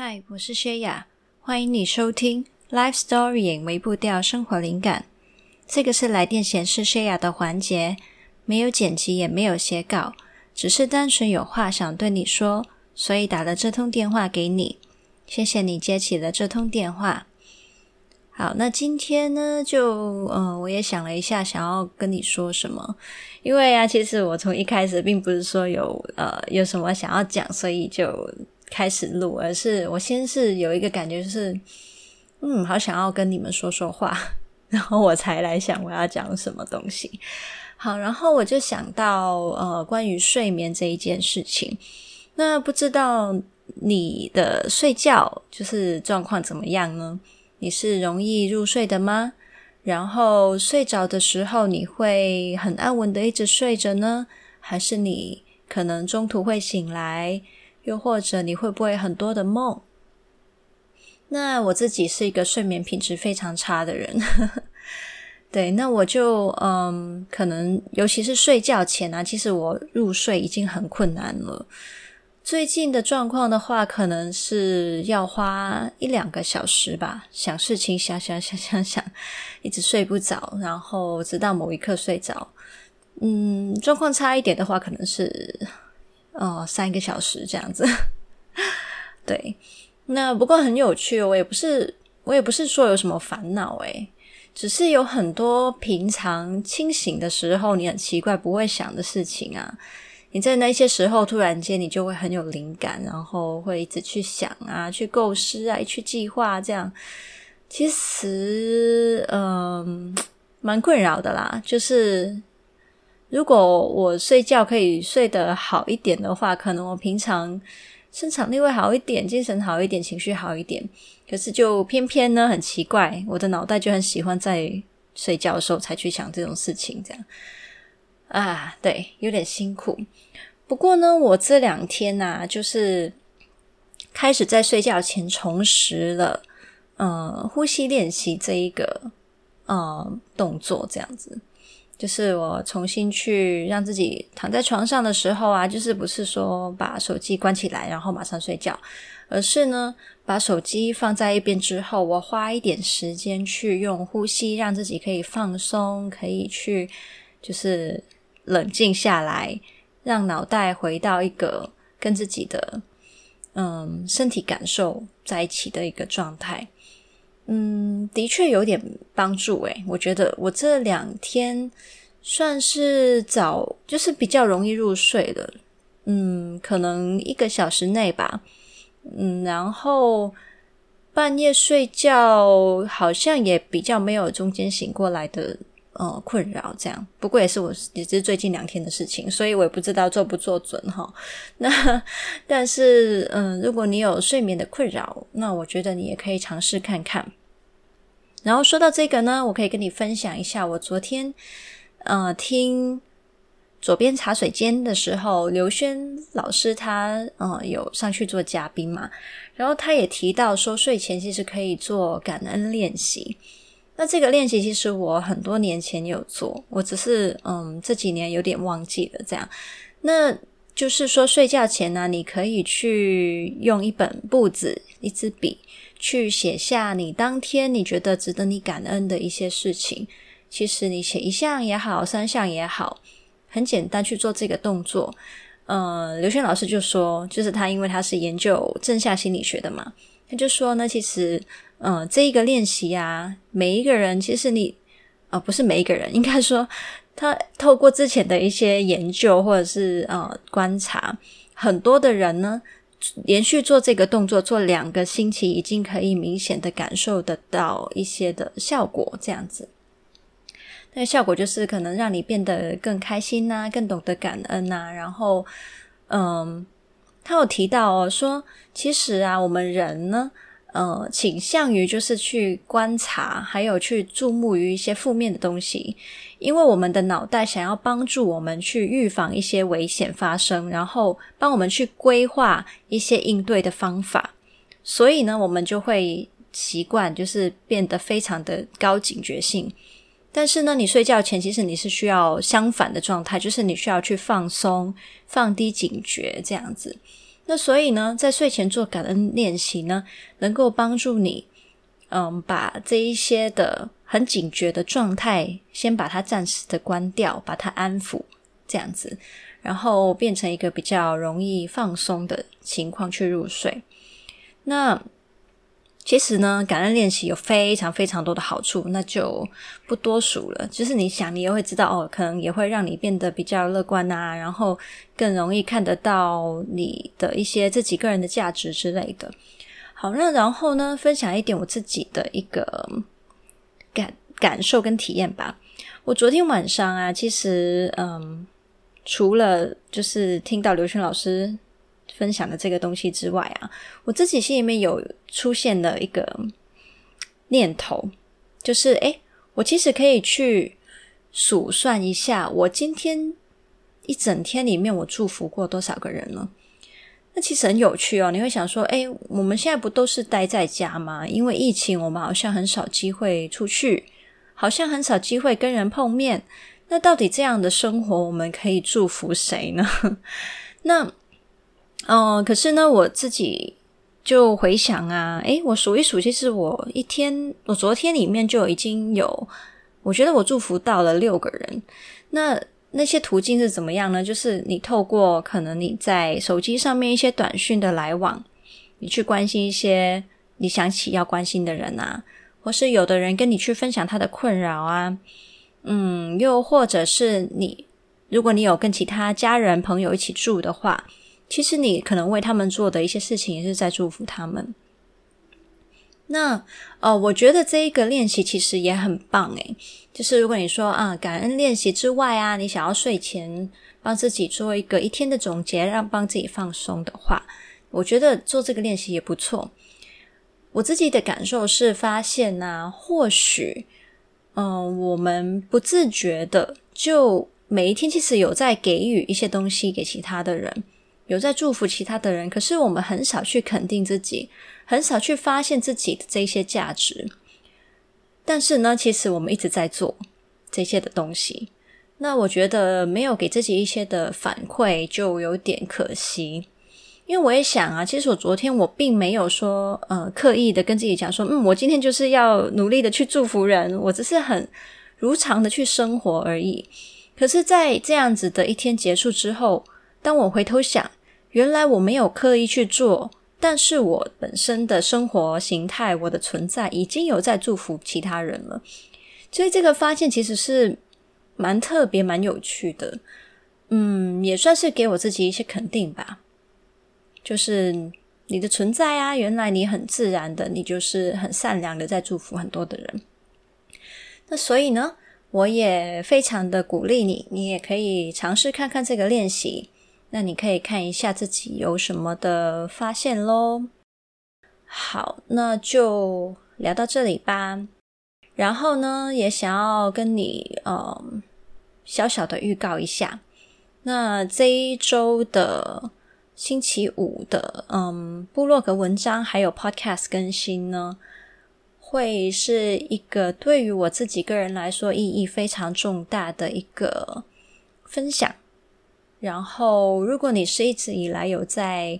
嗨，我是薛雅，欢迎你收听《Life Story》微步调生活灵感。这个是来电显示薛雅的环节，没有剪辑，也没有写稿，只是单纯有话想对你说，所以打了这通电话给你。谢谢你接起了这通电话。好，那今天呢，就、呃，我也想了一下，想要跟你说什么。因为啊，其实我从一开始并不是说有呃有什么想要讲，所以就。开始录，而是我先是有一个感觉，就是嗯，好想要跟你们说说话，然后我才来想我要讲什么东西。好，然后我就想到呃，关于睡眠这一件事情。那不知道你的睡觉就是状况怎么样呢？你是容易入睡的吗？然后睡着的时候，你会很安稳的一直睡着呢？还是你可能中途会醒来？又或者你会不会很多的梦？那我自己是一个睡眠品质非常差的人，对，那我就嗯，可能尤其是睡觉前啊，其实我入睡已经很困难了。最近的状况的话，可能是要花一两个小时吧，想事情想想想想想，一直睡不着，然后直到某一刻睡着。嗯，状况差一点的话，可能是。哦，三个小时这样子，对。那不过很有趣，我也不是，我也不是说有什么烦恼诶，只是有很多平常清醒的时候，你很奇怪不会想的事情啊。你在那些时候，突然间你就会很有灵感，然后会一直去想啊，去构思啊，去计划这样。其实，嗯，蛮困扰的啦，就是。如果我睡觉可以睡得好一点的话，可能我平常生产力会好一点，精神好一点，情绪好一点。可是就偏偏呢，很奇怪，我的脑袋就很喜欢在睡觉的时候才去想这种事情，这样啊，对，有点辛苦。不过呢，我这两天呐、啊，就是开始在睡觉前重拾了，呃，呼吸练习这一个呃动作，这样子。就是我重新去让自己躺在床上的时候啊，就是不是说把手机关起来然后马上睡觉，而是呢把手机放在一边之后，我花一点时间去用呼吸让自己可以放松，可以去就是冷静下来，让脑袋回到一个跟自己的嗯身体感受在一起的一个状态。嗯，的确有点帮助诶，我觉得我这两天算是早，就是比较容易入睡的。嗯，可能一个小时内吧。嗯，然后半夜睡觉好像也比较没有中间醒过来的呃困扰，这样。不过也是我也是最近两天的事情，所以我也不知道做不做准哈。那但是嗯，如果你有睡眠的困扰，那我觉得你也可以尝试看看。然后说到这个呢，我可以跟你分享一下，我昨天呃听左边茶水间的时候，刘轩老师他呃有上去做嘉宾嘛，然后他也提到说，睡前其实可以做感恩练习。那这个练习其实我很多年前有做，我只是嗯这几年有点忘记了这样。那就是说睡觉前呢，你可以去用一本簿子、一支笔。去写下你当天你觉得值得你感恩的一些事情。其实你写一项也好，三项也好，很简单去做这个动作。呃，刘轩老师就说，就是他因为他是研究正向心理学的嘛，他就说呢，其实呃这一个练习啊，每一个人其实你、呃、不是每一个人，应该说他透过之前的一些研究或者是呃观察，很多的人呢。连续做这个动作做两个星期，已经可以明显的感受得到一些的效果。这样子，那效果就是可能让你变得更开心呐，更懂得感恩呐。然后，嗯，他有提到哦，说其实啊，我们人呢。呃，倾向于就是去观察，还有去注目于一些负面的东西，因为我们的脑袋想要帮助我们去预防一些危险发生，然后帮我们去规划一些应对的方法，所以呢，我们就会习惯就是变得非常的高警觉性。但是呢，你睡觉前其实你是需要相反的状态，就是你需要去放松、放低警觉这样子。那所以呢，在睡前做感恩练习呢，能够帮助你，嗯，把这一些的很警觉的状态，先把它暂时的关掉，把它安抚，这样子，然后变成一个比较容易放松的情况去入睡。那其实呢，感恩练习有非常非常多的好处，那就不多数了。就是你想，你也会知道哦，可能也会让你变得比较乐观啊，然后更容易看得到你的一些自己个人的价值之类的。好，那然后呢，分享一点我自己的一个感感受跟体验吧。我昨天晚上啊，其实嗯，除了就是听到刘轩老师。分享的这个东西之外啊，我自己心里面有出现了一个念头，就是诶，我其实可以去数算一下，我今天一整天里面我祝福过多少个人呢？那其实很有趣哦。你会想说，诶，我们现在不都是待在家吗？因为疫情，我们好像很少机会出去，好像很少机会跟人碰面。那到底这样的生活，我们可以祝福谁呢？那嗯，可是呢，我自己就回想啊，诶，我数一数，其实我一天，我昨天里面就已经有，我觉得我祝福到了六个人。那那些途径是怎么样呢？就是你透过可能你在手机上面一些短讯的来往，你去关心一些你想起要关心的人啊，或是有的人跟你去分享他的困扰啊，嗯，又或者是你，如果你有跟其他家人朋友一起住的话。其实你可能为他们做的一些事情，也是在祝福他们。那呃，我觉得这一个练习其实也很棒诶。就是如果你说啊，感恩练习之外啊，你想要睡前帮自己做一个一天的总结，让帮自己放松的话，我觉得做这个练习也不错。我自己的感受是发现啊，或许嗯、我们不自觉的就每一天其实有在给予一些东西给其他的人。有在祝福其他的人，可是我们很少去肯定自己，很少去发现自己的这些价值。但是呢，其实我们一直在做这些的东西。那我觉得没有给自己一些的反馈，就有点可惜。因为我也想啊，其实我昨天我并没有说，呃，刻意的跟自己讲说，嗯，我今天就是要努力的去祝福人，我只是很如常的去生活而已。可是，在这样子的一天结束之后，当我回头想，原来我没有刻意去做，但是我本身的生活形态，我的存在已经有在祝福其他人了。所以这个发现其实是蛮特别、蛮有趣的，嗯，也算是给我自己一些肯定吧。就是你的存在啊，原来你很自然的，你就是很善良的在祝福很多的人。那所以呢，我也非常的鼓励你，你也可以尝试看看这个练习。那你可以看一下自己有什么的发现咯。好，那就聊到这里吧。然后呢，也想要跟你嗯小小的预告一下，那这一周的星期五的嗯部落格文章还有 Podcast 更新呢，会是一个对于我自己个人来说意义非常重大的一个分享。然后，如果你是一直以来有在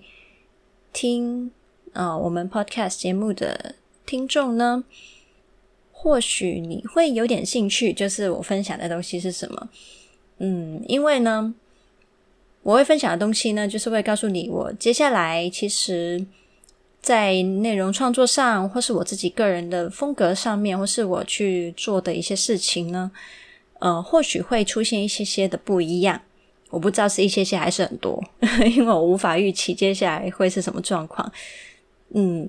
听呃我们 podcast 节目的听众呢，或许你会有点兴趣，就是我分享的东西是什么？嗯，因为呢，我会分享的东西呢，就是会告诉你我接下来其实，在内容创作上，或是我自己个人的风格上面，或是我去做的一些事情呢，呃，或许会出现一些些的不一样。我不知道是一些些还是很多，因为我无法预期接下来会是什么状况。嗯，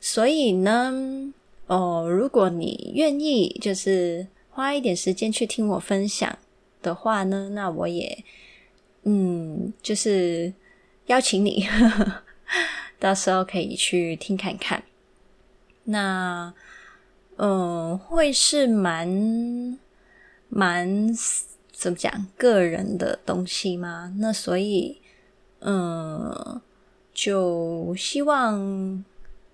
所以呢，哦，如果你愿意，就是花一点时间去听我分享的话呢，那我也，嗯，就是邀请你，到时候可以去听看看。那，嗯，会是蛮蛮。怎么讲个人的东西吗？那所以，嗯，就希望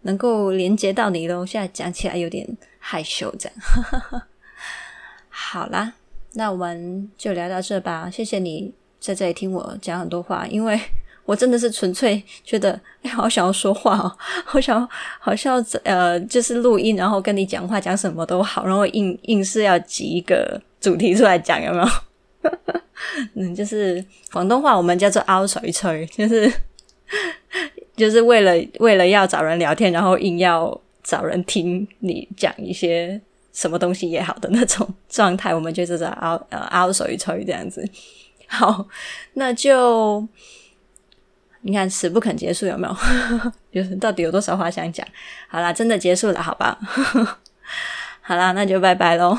能够连接到你喽。现在讲起来有点害羞，这样。好啦，那我们就聊到这吧。谢谢你在这里听我讲很多话，因为 我真的是纯粹觉得，哎，好想要说话哦，好想好像呃，就是录音，然后跟你讲话，讲什么都好，然后硬硬是要挤一个主题出来讲，有没有？嗯，就是广东话我们叫做凹水吹，就是就是为了为了要找人聊天，然后硬要找人听你讲一些什么东西也好的那种状态，我们就叫做凹呃凹水吹这样子。好，那就。你看，死不肯结束，有没有？就是到底有多少话想讲？好啦，真的结束了，好吧？好啦，那就拜拜喽。